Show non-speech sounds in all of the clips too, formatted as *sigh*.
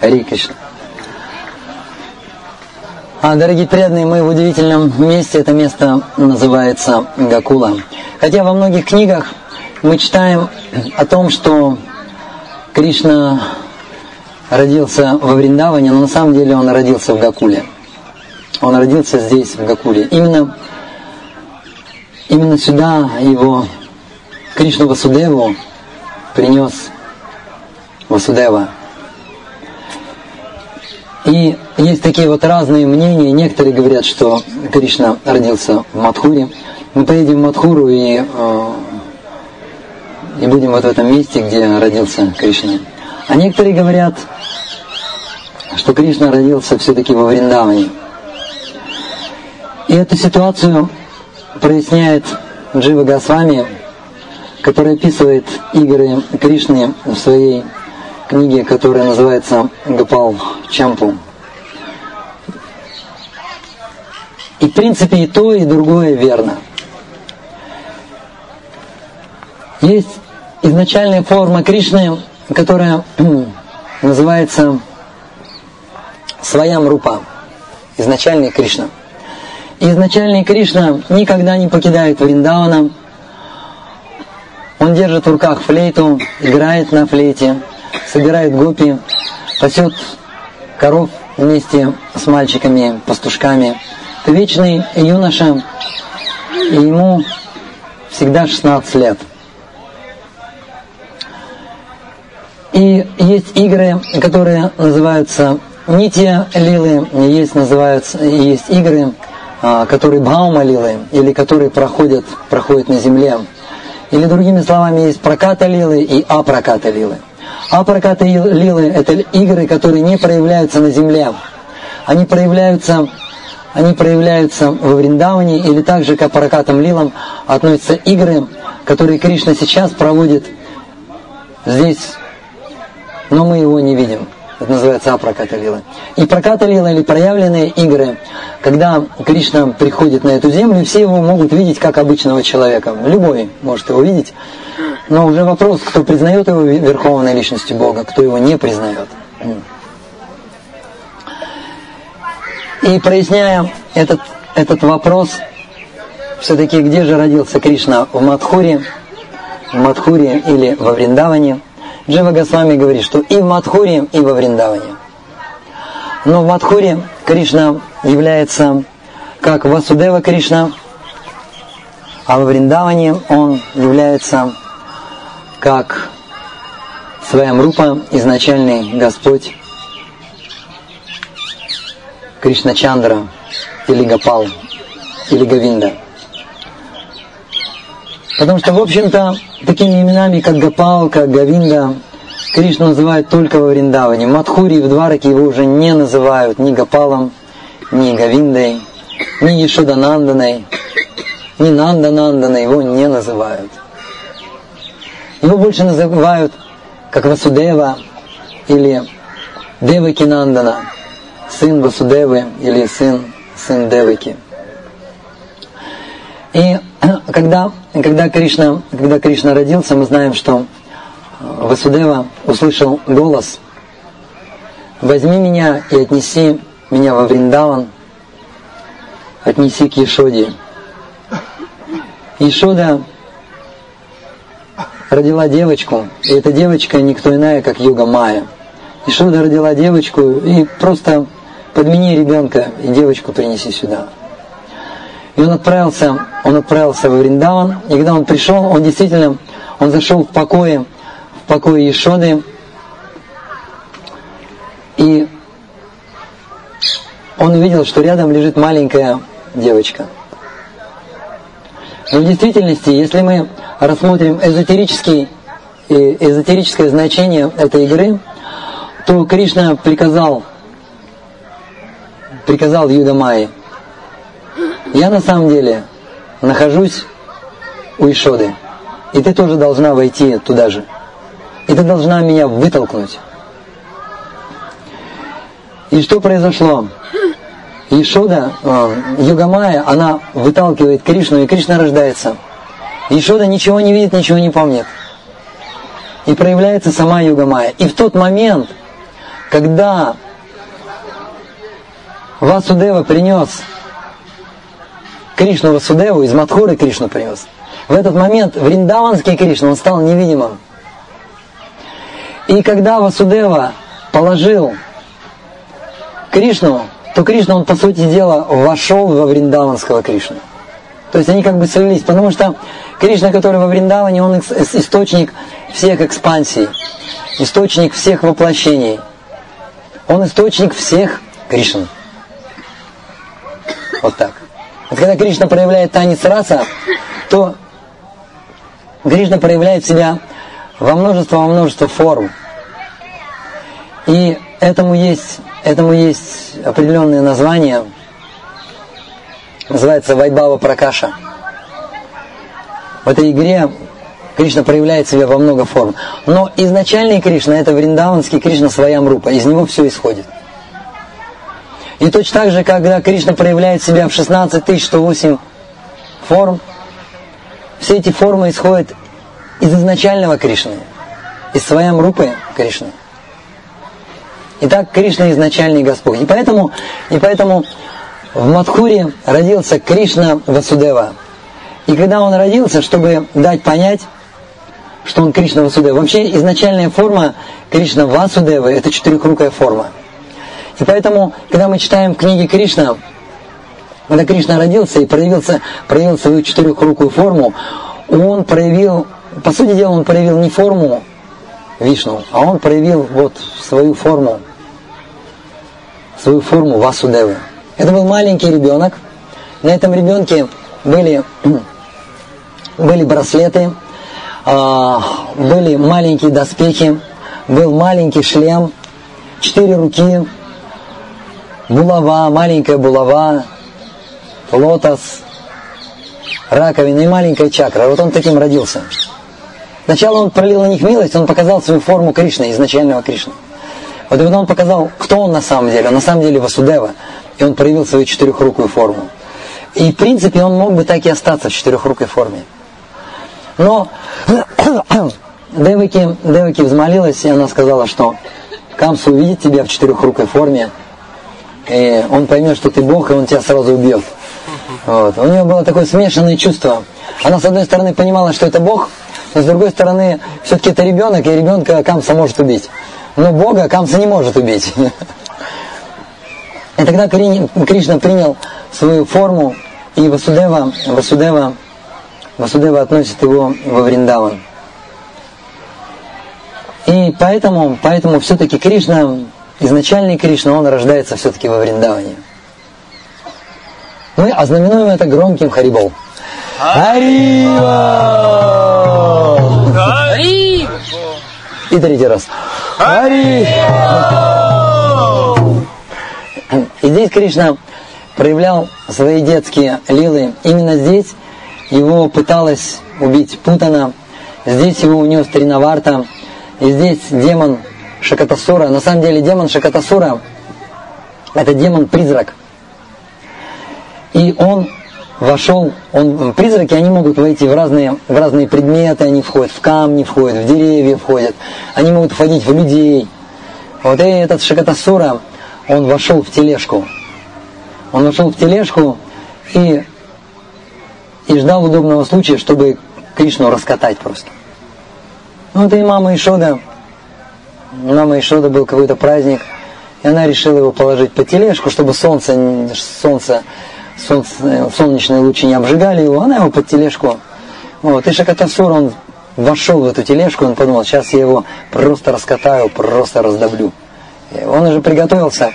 Хари Кришна. А, дорогие преданные, мы в удивительном месте. Это место называется Гакула. Хотя во многих книгах мы читаем о том, что Кришна родился во Вриндаване, но на самом деле он родился в Гакуле. Он родился здесь, в Гакуле. Именно, именно сюда его Кришна Васудеву принес Васудева. И есть такие вот разные мнения. Некоторые говорят, что Кришна родился в Мадхуре. Мы поедем в Мадхуру и, э, и будем вот в этом месте, где родился Кришна. А некоторые говорят, что Кришна родился все-таки во Вриндаване. И эту ситуацию проясняет Джива Госвами, который описывает игры Кришны в своей книге, которая называется Гапал Чампу. И в принципе и то, и другое верно. Есть изначальная форма Кришны, которая называется Своям Рупа, изначальный Кришна. Изначальный Кришна никогда не покидает Вриндавана. Он держит в руках флейту, играет на флейте, собирает гопи, пасет коров вместе с мальчиками, пастушками. Это вечный юноша, и ему всегда 16 лет. И есть игры, которые называются Нитья лилы, есть, называются, есть игры, а, которые Бхаума лилы, или которые проходят, проходят на земле. Или другими словами, есть проката лилы и апроката лилы. Апроката лилы – это игры, которые не проявляются на земле. Они проявляются, они проявляются во Вриндаване, или также к апракатам лилам относятся игры, которые Кришна сейчас проводит здесь но мы его не видим. Это называется апраката лила. И проката лила или проявленные игры, когда Кришна приходит на эту землю, все его могут видеть как обычного человека. Любой может его видеть. Но уже вопрос, кто признает его верховной личностью Бога, кто его не признает. И проясняя этот, этот вопрос, все-таки где же родился Кришна? В Мадхуре, в Мадхуре или во Вриндаване – Джива Госвами говорит, что и в Мадхуре, и во Вриндаване. Но в Мадхуре Кришна является как Васудева Кришна, а во Вриндаване он является как своим рупа, изначальный Господь Кришна Чандра или Гапал или Гавинда. Потому что, в общем-то, такими именами, как Гапал, как Гавинда, Кришну называют только во Вриндаване. Мадхури в Двараке его уже не называют ни Гапалом, ни Гавиндой, ни Ешодананданой, ни Нандананданой его не называют. Его больше называют как Васудева или Деваки Нандана, сын Васудевы или сын, сын Деваки. И *clears throat* когда, когда, Кришна, когда Кришна родился, мы знаем, что Васудева услышал голос «Возьми меня и отнеси меня во Вриндаван, отнеси к Ешоде». Ешода родила девочку, и эта девочка никто иная, как Юга Майя. Ешода родила девочку, и просто подмени ребенка, и девочку принеси сюда. И он отправился, он отправился во Вриндаван, и когда он пришел, он действительно, он зашел в покое, в покое Ешоды, и он увидел, что рядом лежит маленькая девочка. Но в действительности, если мы рассмотрим эзотерический, эзотерическое значение этой игры, то Кришна приказал, приказал Юда Майи, я на самом деле нахожусь у Ишоды, и ты тоже должна войти туда же. И ты должна меня вытолкнуть. И что произошло? Ишода, э, Югамая, она выталкивает Кришну, и Кришна рождается. Ишода ничего не видит, ничего не помнит. И проявляется сама Югамая. И в тот момент, когда Васудева принес Кришну Васудеву, из Мадхуры Кришну принес, в этот момент Вриндаванский Кришна, он стал невидимым. И когда Васудева положил Кришну, то Кришна, он по сути дела вошел во Вриндаванского Кришну. То есть они как бы слились, потому что Кришна, который во Вриндаване, он источник всех экспансий, источник всех воплощений. Он источник всех Кришн. Вот так. Вот когда Кришна проявляет танец раса, то Кришна проявляет себя во множество, во множество форм. И этому есть, этому есть определенное название, называется Вайбава Пракаша. В этой игре Кришна проявляет себя во много форм. Но изначальный Кришна это Вриндаванский Кришна своя мрупа, из него все исходит. И точно так же, когда Кришна проявляет себя в 16 108 форм, все эти формы исходят из изначального Кришны, из своей мрупы Кришны. Итак, Кришна изначальный Господь. И поэтому, и поэтому в Мадхуре родился Кришна Васудева. И когда он родился, чтобы дать понять, что он Кришна Васудева. Вообще изначальная форма Кришна Васудева – это четырехрукая форма. И поэтому, когда мы читаем книги Кришна, когда Кришна родился и проявился, проявил свою четырехрукую форму, он проявил, по сути дела, он проявил не форму Вишну, а он проявил вот свою форму, свою форму Васудевы. Это был маленький ребенок. На этом ребенке были, были браслеты, а, были маленькие доспехи, был маленький шлем, четыре руки, булава, маленькая булава, лотос, раковина и маленькая чакра. Вот он таким родился. Сначала он пролил на них милость, он показал свою форму Кришны, изначального Кришны. Вот когда он показал, кто он на самом деле, он на самом деле Васудева, и он проявил свою четырехрукую форму. И в принципе он мог бы так и остаться в четырехрукой форме. Но *coughs* Девики, Девики взмолилась, и она сказала, что Камса увидит тебя в четырехрукой форме, и он поймет, что ты Бог, и он тебя сразу убьет. Вот. У нее было такое смешанное чувство. Она, с одной стороны, понимала, что это Бог, но с другой стороны, все-таки это ребенок, и ребенка Камса может убить. Но Бога Камса не может убить. *laughs* И тогда Кришна принял свою форму, и Васудева, Васудева Васудева относит его во Вриндаван. И поэтому, поэтому все-таки Кришна, изначальный Кришна, он рождается все-таки во Вриндаване. Мы ознаменуем это громким Харибол. Харибол! Харибол! И третий раз. Харибол! И здесь Кришна проявлял свои детские лилы. Именно здесь его пыталась убить Путана, здесь его унес Тринаварта, и здесь демон Шакатасура. На самом деле демон Шакатасура – это демон-призрак. И он вошел, он, призраки, они могут войти в разные, в разные предметы, они входят в камни, входят в деревья, входят, они могут входить в людей. Вот и этот Шакатасура, он вошел в тележку. Он вошел в тележку и и ждал удобного случая, чтобы Кришну раскатать просто. Ну, это и мама Ишода. Мама Ишода был какой-то праздник, и она решила его положить по тележку, чтобы солнце, солнце, солнце, солнечные лучи не обжигали его. Она его под тележку. Вот. И Шакатасур, он вошел в эту тележку, он подумал, сейчас я его просто раскатаю, просто раздавлю. И он уже приготовился,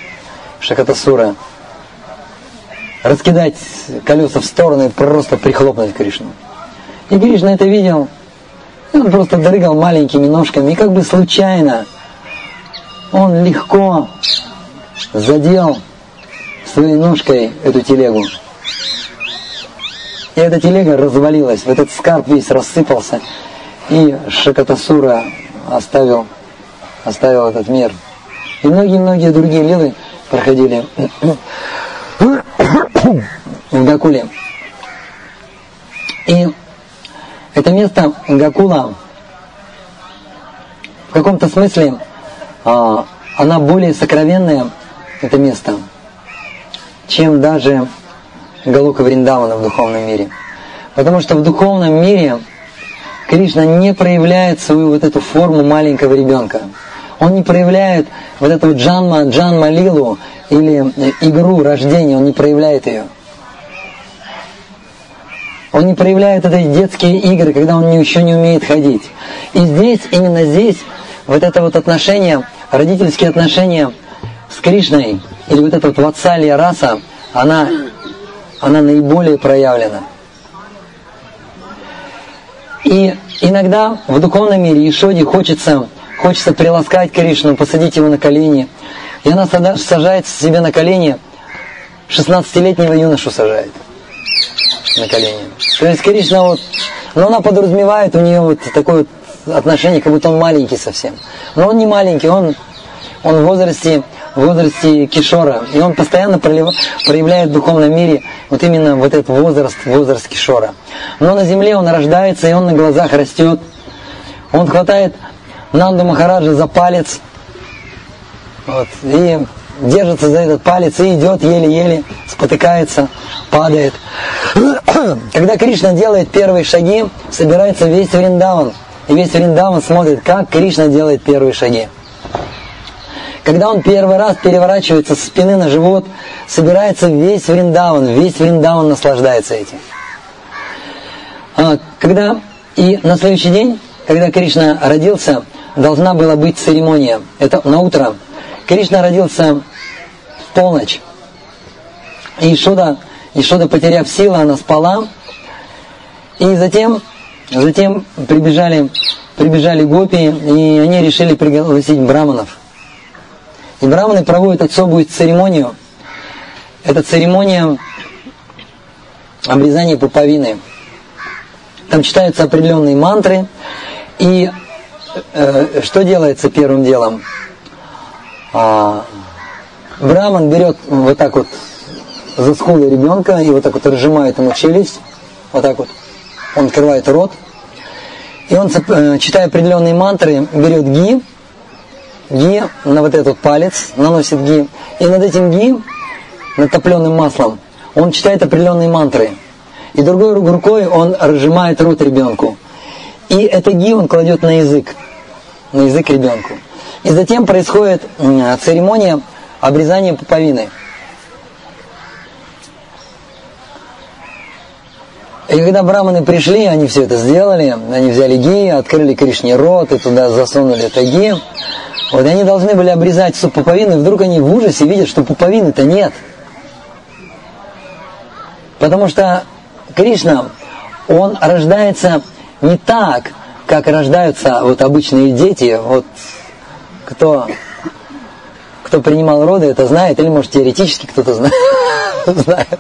Шакатасура, раскидать колеса в стороны просто прихлопнуть Кришну. И Кришна это видел, и он просто дрыгал маленькими ножками, и как бы случайно он легко задел своей ножкой эту телегу. И эта телега развалилась, этот скарб весь рассыпался, и Шакатасура оставил, оставил этот мир. И многие-многие другие лилы проходили в Гакуле. И это место Гакула в каком-то смысле а, она более сокровенная, это место, чем даже Галука Вриндавана в духовном мире. Потому что в духовном мире Кришна не проявляет свою вот эту форму маленького ребенка. Он не проявляет вот эту джанма, джанма лилу или игру рождения, он не проявляет ее. Он не проявляет эти детские игры, когда он еще не умеет ходить. И здесь, именно здесь, вот это вот отношение, родительские отношения с Кришной, или вот эта вот ватсалья раса, она, она наиболее проявлена. И иногда в духовном мире Ишоде хочется, хочется приласкать Кришну, посадить его на колени. И она сажает себе на колени, 16-летнего юношу сажает на колени. То есть Кришна вот, но она подразумевает у нее вот такое вот отношение, как будто он маленький совсем. Но он не маленький, он, он в возрасте, в возрасте кишора. И он постоянно проявляет в духовном мире вот именно вот этот возраст, возраст кишора. Но на земле он рождается, и он на глазах растет. Он хватает Нанду Махараджа за палец, вот, и держится за этот палец и идет еле-еле, спотыкается, падает. *clears throat* Когда Кришна делает первые шаги, собирается весь Вриндаван. И весь Вриндаван смотрит, как Кришна делает первые шаги. Когда он первый раз переворачивается с спины на живот, собирается весь Вриндаван, весь Вриндаван наслаждается этим. А, когда и на следующий день, когда Кришна родился, должна была быть церемония. Это на утро. Кришна родился в полночь. И Ишуда, Ишуда, потеряв силы, она спала. И затем, затем прибежали, прибежали гопи, и они решили пригласить браманов. И браманы проводят особую церемонию. Это церемония обрезания пуповины. Там читаются определенные мантры. И э, что делается первым делом? А, Браман берет вот так вот за скулы ребенка и вот так вот разжимает ему челюсть, вот так вот. Он открывает рот. И он, э, читая определенные мантры, берет ги, ги на вот этот палец, наносит ги. И над этим ги, над топленым маслом, он читает определенные мантры. И другой рукой он разжимает рот ребенку. И это ги он кладет на язык, на язык ребенку. И затем происходит церемония обрезания пуповины. И когда браманы пришли, они все это сделали, они взяли ги, открыли Кришне рот и туда засунули это ги. Вот они должны были обрезать суп пуповины, и вдруг они в ужасе видят, что пуповины-то нет. Потому что Кришна, он рождается не так, как рождаются вот обычные дети, вот кто, кто принимал роды, это знает, или может теоретически кто-то *laughs* знает.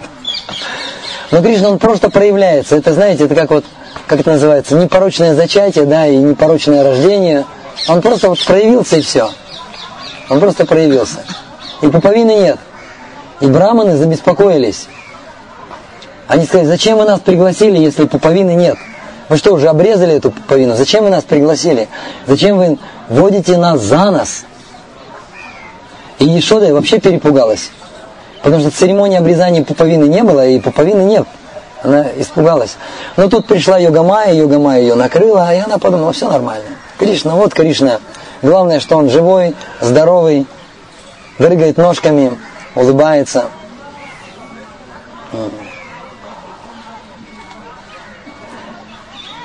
Но Кришна, он просто проявляется. Это, знаете, это как вот, как это называется, непорочное зачатие, да, и непорочное рождение. Он просто вот проявился и все. Он просто проявился. И пуповины нет. И браманы забеспокоились. Они сказали, зачем вы нас пригласили, если пуповины нет? Вы что, уже обрезали эту пуповину? Зачем вы нас пригласили? Зачем вы водите нас за нос? И Ешода вообще перепугалась. Потому что церемонии обрезания пуповины не было, и пуповины нет. Она испугалась. Но тут пришла Йогамая, Йогамая ее накрыла, и она подумала, все нормально. Кришна, вот Кришна. Главное, что он живой, здоровый, дрыгает ножками, улыбается.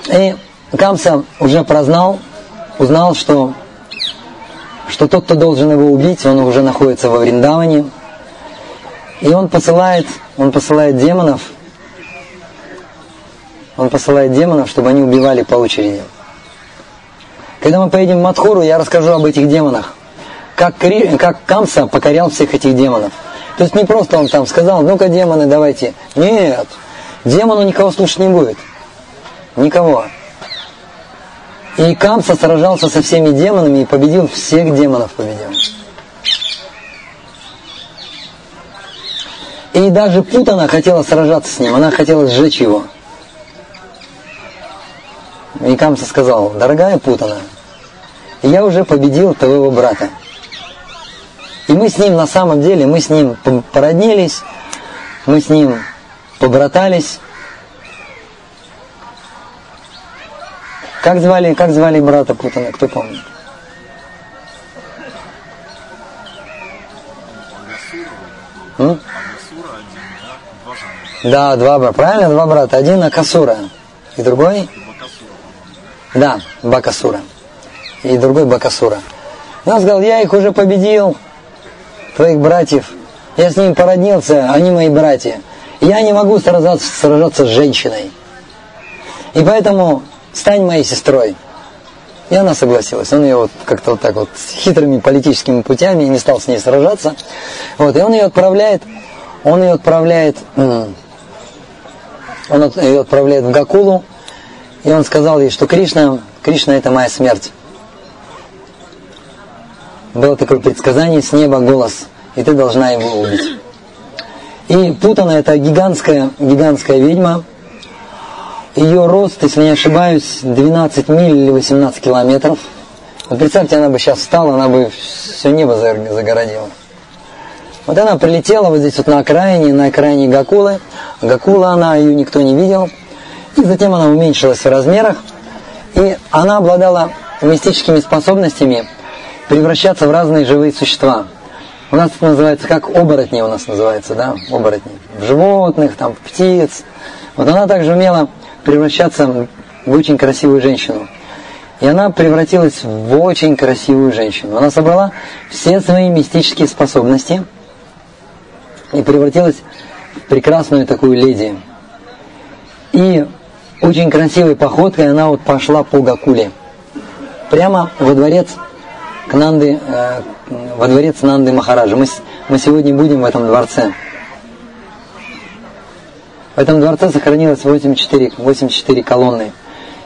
И Камса уже прознал, узнал, что, что тот, кто должен его убить, он уже находится во Вриндаване. И он посылает, он посылает демонов, он посылает демонов, чтобы они убивали по очереди. Когда мы поедем в Мадхуру, я расскажу об этих демонах. Как, как Камса покорял всех этих демонов. То есть не просто он там сказал, ну-ка, демоны, давайте. Нет, демону никого слушать не будет. Никого. И Камса сражался со всеми демонами и победил всех демонов победил. И даже Путана хотела сражаться с ним, она хотела сжечь его. И Камса сказал, дорогая Путана, я уже победил твоего брата. И мы с ним на самом деле, мы с ним породнились, мы с ним побратались. Как звали, как звали брата Путана, кто помнит? Да, два брата. Правильно, два брата. Один Акасура. И другой? Да, Бакасура. И другой Бакасура. Он сказал, я их уже победил, твоих братьев. Я с ними породнился, они мои братья. Я не могу сражаться, сражаться с женщиной. И поэтому стань моей сестрой. И она согласилась. Он ее вот как-то вот так вот хитрыми политическими путями не стал с ней сражаться. Вот, и он ее отправляет, он ее отправляет, он ее отправляет в Гакулу, и он сказал ей, что Кришна, Кришна это моя смерть. Было такое предсказание с неба голос, и ты должна его убить. И Путана это гигантская, гигантская ведьма, ее рост, если не ошибаюсь, 12 миль или 18 километров. Вот представьте, она бы сейчас встала, она бы все небо загородила. Вот она прилетела вот здесь вот на окраине, на окраине Гакулы. Гакула она, ее никто не видел. И затем она уменьшилась в размерах. И она обладала мистическими способностями превращаться в разные живые существа. У нас это называется, как оборотни у нас называется, да, оборотни. В животных, там, в птиц. Вот она также умела превращаться в очень красивую женщину. И она превратилась в очень красивую женщину. Она собрала все свои мистические способности и превратилась в прекрасную такую леди. И очень красивой походкой она вот пошла по Гакуле. Прямо во дворец к Нанды, э, во дворец Нанды Махараджа. Мы, мы сегодня будем в этом дворце. В этом дворце сохранилось 84, 84 колонны.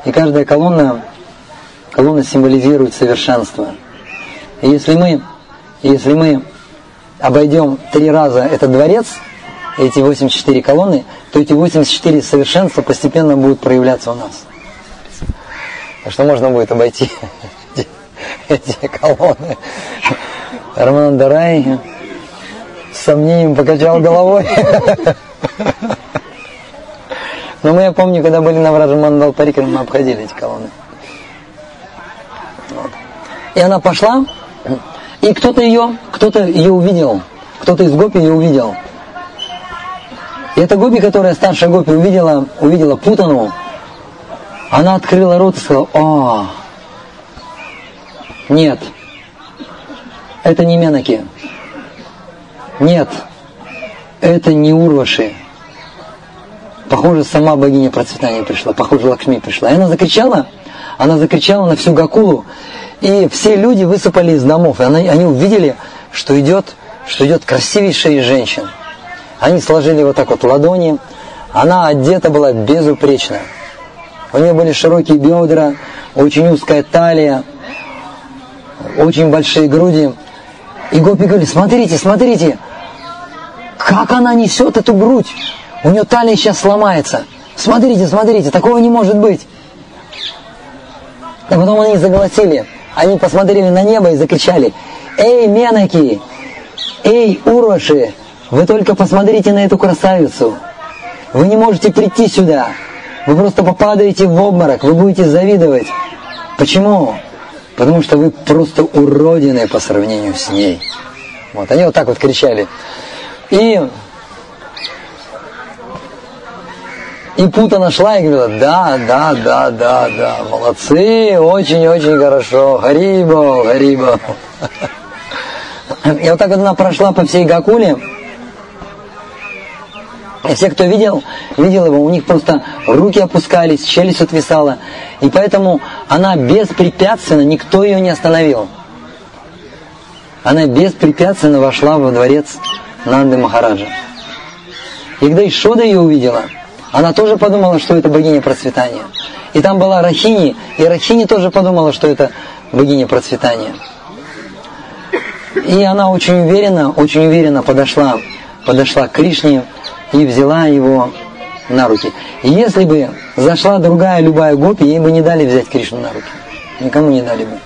И каждая колонна, колонна символизирует совершенство. И если мы, если мы обойдем три раза этот дворец, эти 84 колонны, то эти 84 совершенства постепенно будут проявляться у нас. Так что можно будет обойти *laughs* эти колонны. Роман Дарай с сомнением покачал головой. *laughs* Но мы, я помню, когда были на вражем Мандал Парикер, мы обходили эти колонны. Вот. И она пошла, и кто-то ее, кто-то ее увидел, кто-то из гопи ее увидел. И эта гопи, которая старшая гопи увидела, увидела Путану, она открыла рот и сказала, о, нет, это не Менаки. Нет, это не Урваши. Похоже, сама богиня процветания пришла, похоже, Лакшми пришла. И она закричала, она закричала на всю Гакулу, и все люди высыпали из домов, и они, увидели, что идет, что идет красивейшая из женщин. Они сложили вот так вот ладони, она одета была безупречно. У нее были широкие бедра, очень узкая талия, очень большие груди. И гопи говорили, смотрите, смотрите, как она несет эту грудь. У нее талия сейчас сломается. Смотрите, смотрите, такого не может быть. А потом они заголосили. Они посмотрели на небо и закричали. Эй, менаки! Эй, уроши! Вы только посмотрите на эту красавицу. Вы не можете прийти сюда. Вы просто попадаете в обморок. Вы будете завидовать. Почему? Потому что вы просто уродины по сравнению с ней. Вот, они вот так вот кричали. И И Пута нашла и говорила, да, да, да, да, да, молодцы, очень-очень хорошо, Харибо, Харибо. И вот так вот она прошла по всей Гакуле. И все, кто видел, видел его, у них просто руки опускались, челюсть отвисала. И поэтому она беспрепятственно, никто ее не остановил. Она беспрепятственно вошла во дворец Нанды Махараджа. И когда Ишода ее увидела – она тоже подумала, что это богиня процветания. И там была Рахини, и Рахини тоже подумала, что это богиня процветания. И она очень уверенно, очень уверенно подошла, подошла к Кришне и взяла его на руки. И если бы зашла другая любая гопи, ей бы не дали взять Кришну на руки. Никому не дали бы.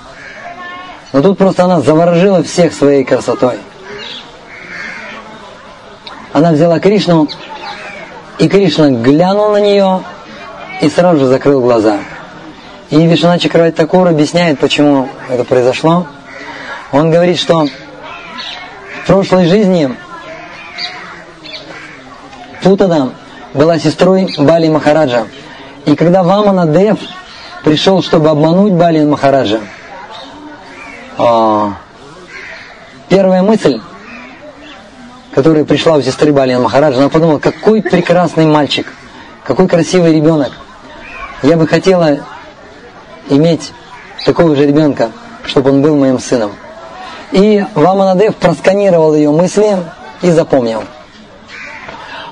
Но тут просто она заворожила всех своей красотой. она взяла Кришну, и Кришна глянул на нее и сразу же закрыл глаза. И Вишна Чакравати Такур объясняет, почему это произошло. Он говорит, что в прошлой жизни Путана была сестрой Бали Махараджа. И когда Вамана Дев пришел, чтобы обмануть Бали Махараджа, а, первая мысль, которая пришла у сестры Бали Махараджа, она подумала, какой прекрасный мальчик, какой красивый ребенок. Я бы хотела иметь такого же ребенка, чтобы он был моим сыном. И Ваманадев просканировал ее мысли и запомнил.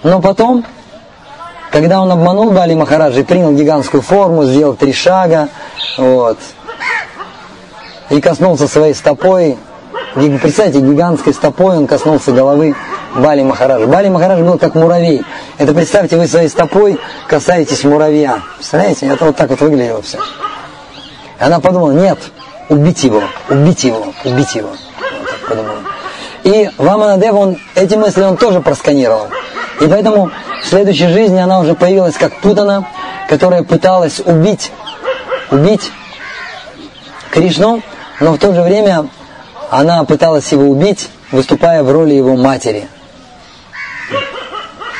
Но потом, когда он обманул Бали Махараджа и принял гигантскую форму, сделал три шага, вот, и коснулся своей стопой, представьте, гигантской стопой он коснулся головы Бали Махараджа. Бали Махарадж был как муравей. Это представьте, вы своей стопой касаетесь муравья. Представляете, это вот так вот выглядело все. И она подумала, нет, убить его, убить его, убить его. Вот так подумала. И Ваманадев, он, эти мысли он тоже просканировал. И поэтому в следующей жизни она уже появилась как Путана, которая пыталась убить, убить Кришну, но в то же время она пыталась его убить, выступая в роли его матери.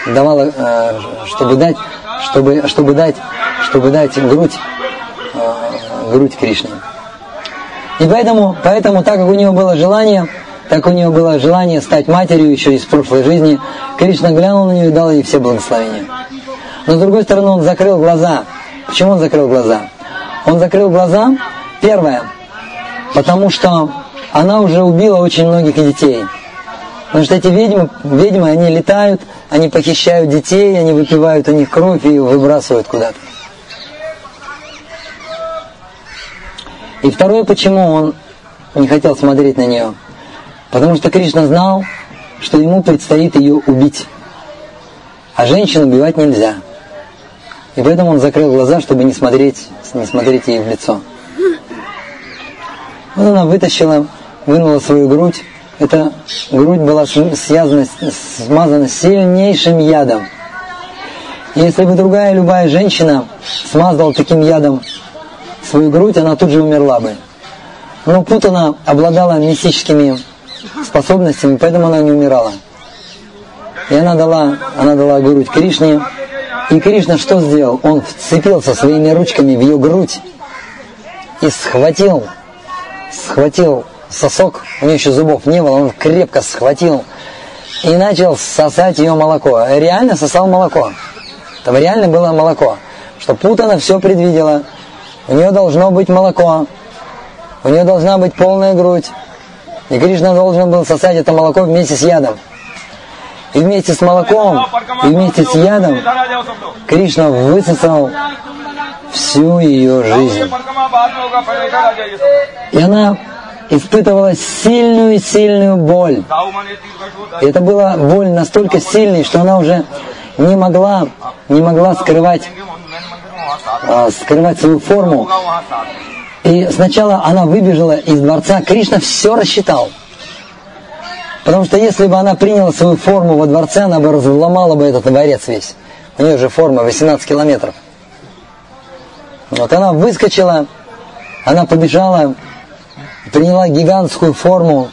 Давала, э, чтобы дать, чтобы, чтобы дать, чтобы дать грудь грудь Кришне. И поэтому, поэтому, так как у него было желание, так у него было желание стать матерью еще из прошлой жизни, Кришна глянул на нее и дал ей все благословения. Но с другой стороны, он закрыл глаза. Почему он закрыл глаза? Он закрыл глаза, первое, потому что она уже убила очень многих детей. Потому что эти ведьмы, ведьмы, они летают, они похищают детей, они выпивают у них кровь и выбрасывают куда-то. И второе, почему он не хотел смотреть на нее. Потому что Кришна знал, что ему предстоит ее убить. А женщину убивать нельзя. И поэтому он закрыл глаза, чтобы не смотреть, не смотреть ей в лицо. Вот она вытащила, вынула свою грудь. Эта грудь была связана, смазана сильнейшим ядом. Если бы другая любая женщина смазала таким ядом свою грудь, она тут же умерла бы. Но Путана обладала мистическими способностями, поэтому она не умирала. И она дала, она дала грудь Кришне. И Кришна что сделал? Он вцепился своими ручками в ее грудь и схватил, схватил сосок, у нее еще зубов не было, он крепко схватил и начал сосать ее молоко. Реально сосал молоко. Там реально было молоко. Что Путана все предвидела. У нее должно быть молоко. У нее должна быть полная грудь. И Кришна должен был сосать это молоко вместе с ядом. И вместе с молоком, и вместе с ядом Кришна высосал всю ее жизнь. И она испытывала сильную-сильную боль. И это была боль настолько сильной, что она уже не могла, не могла скрывать а, скрывать свою форму. И сначала она выбежала из дворца, Кришна все рассчитал. Потому что если бы она приняла свою форму во дворце, она бы разломала бы этот дворец весь. У нее же форма 18 километров. Вот она выскочила, она побежала, приняла гигантскую форму,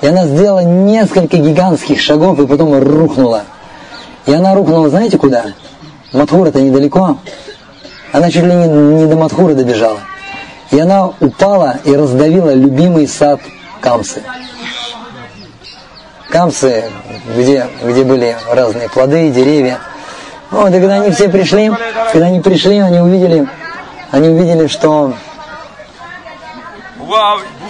и она сделала несколько гигантских шагов и потом рухнула. И она рухнула, знаете куда? Матхура-то недалеко. Она чуть ли не, не до Мадхуры добежала. И она упала и раздавила любимый сад Камсы. Камсы, где, где были разные плоды, деревья. Вот, и когда они все пришли, когда они пришли, они увидели, они увидели, что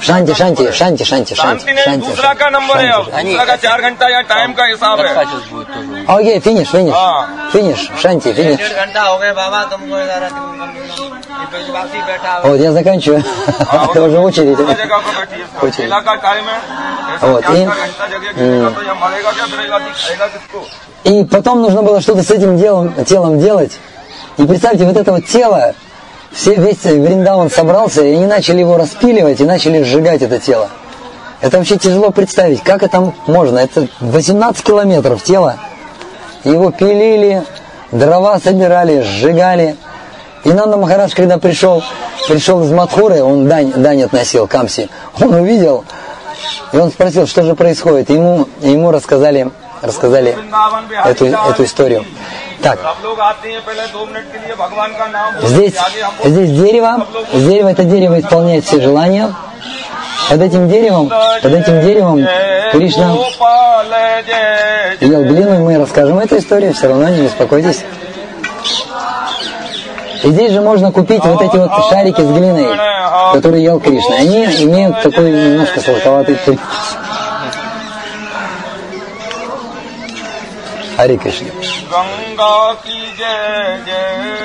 शांति शांति शांति शांति शांति शांति दूसरा का नंबर है दूसरा का चार घंटा या टाइम का हिसाब है ओके फिनिश फिनिश फिनिश शांति финиш. घंटा हो गए बाबा तुमको Вот, я заканчиваю. Это уже очередь. Очередь. Вот, и, и потом нужно было что-то с этим делом, телом делать. И представьте, вот это вот тело, все, весь Вриндаван собрался, и они начали его распиливать и начали сжигать это тело. Это вообще тяжело представить, как это можно. Это 18 километров тела. Его пилили, дрова собирали, сжигали. И Нанда Махарадж, когда пришел, пришел из Мадхуры, он дань, дань относил Камси, он увидел, и он спросил, что же происходит. Ему, ему рассказали, рассказали эту, эту историю. Так. Здесь, здесь дерево, дерево это дерево исполняет все желания. Под этим деревом, под этим деревом Кришна ел глину, и мы расскажем эту историю, все равно не беспокойтесь. И здесь же можно купить вот эти вот шарики с глиной, которые ел Кришна. Они имеют такой немножко сладковатый вкус हरे कृष्ण। गंगा की जय जय।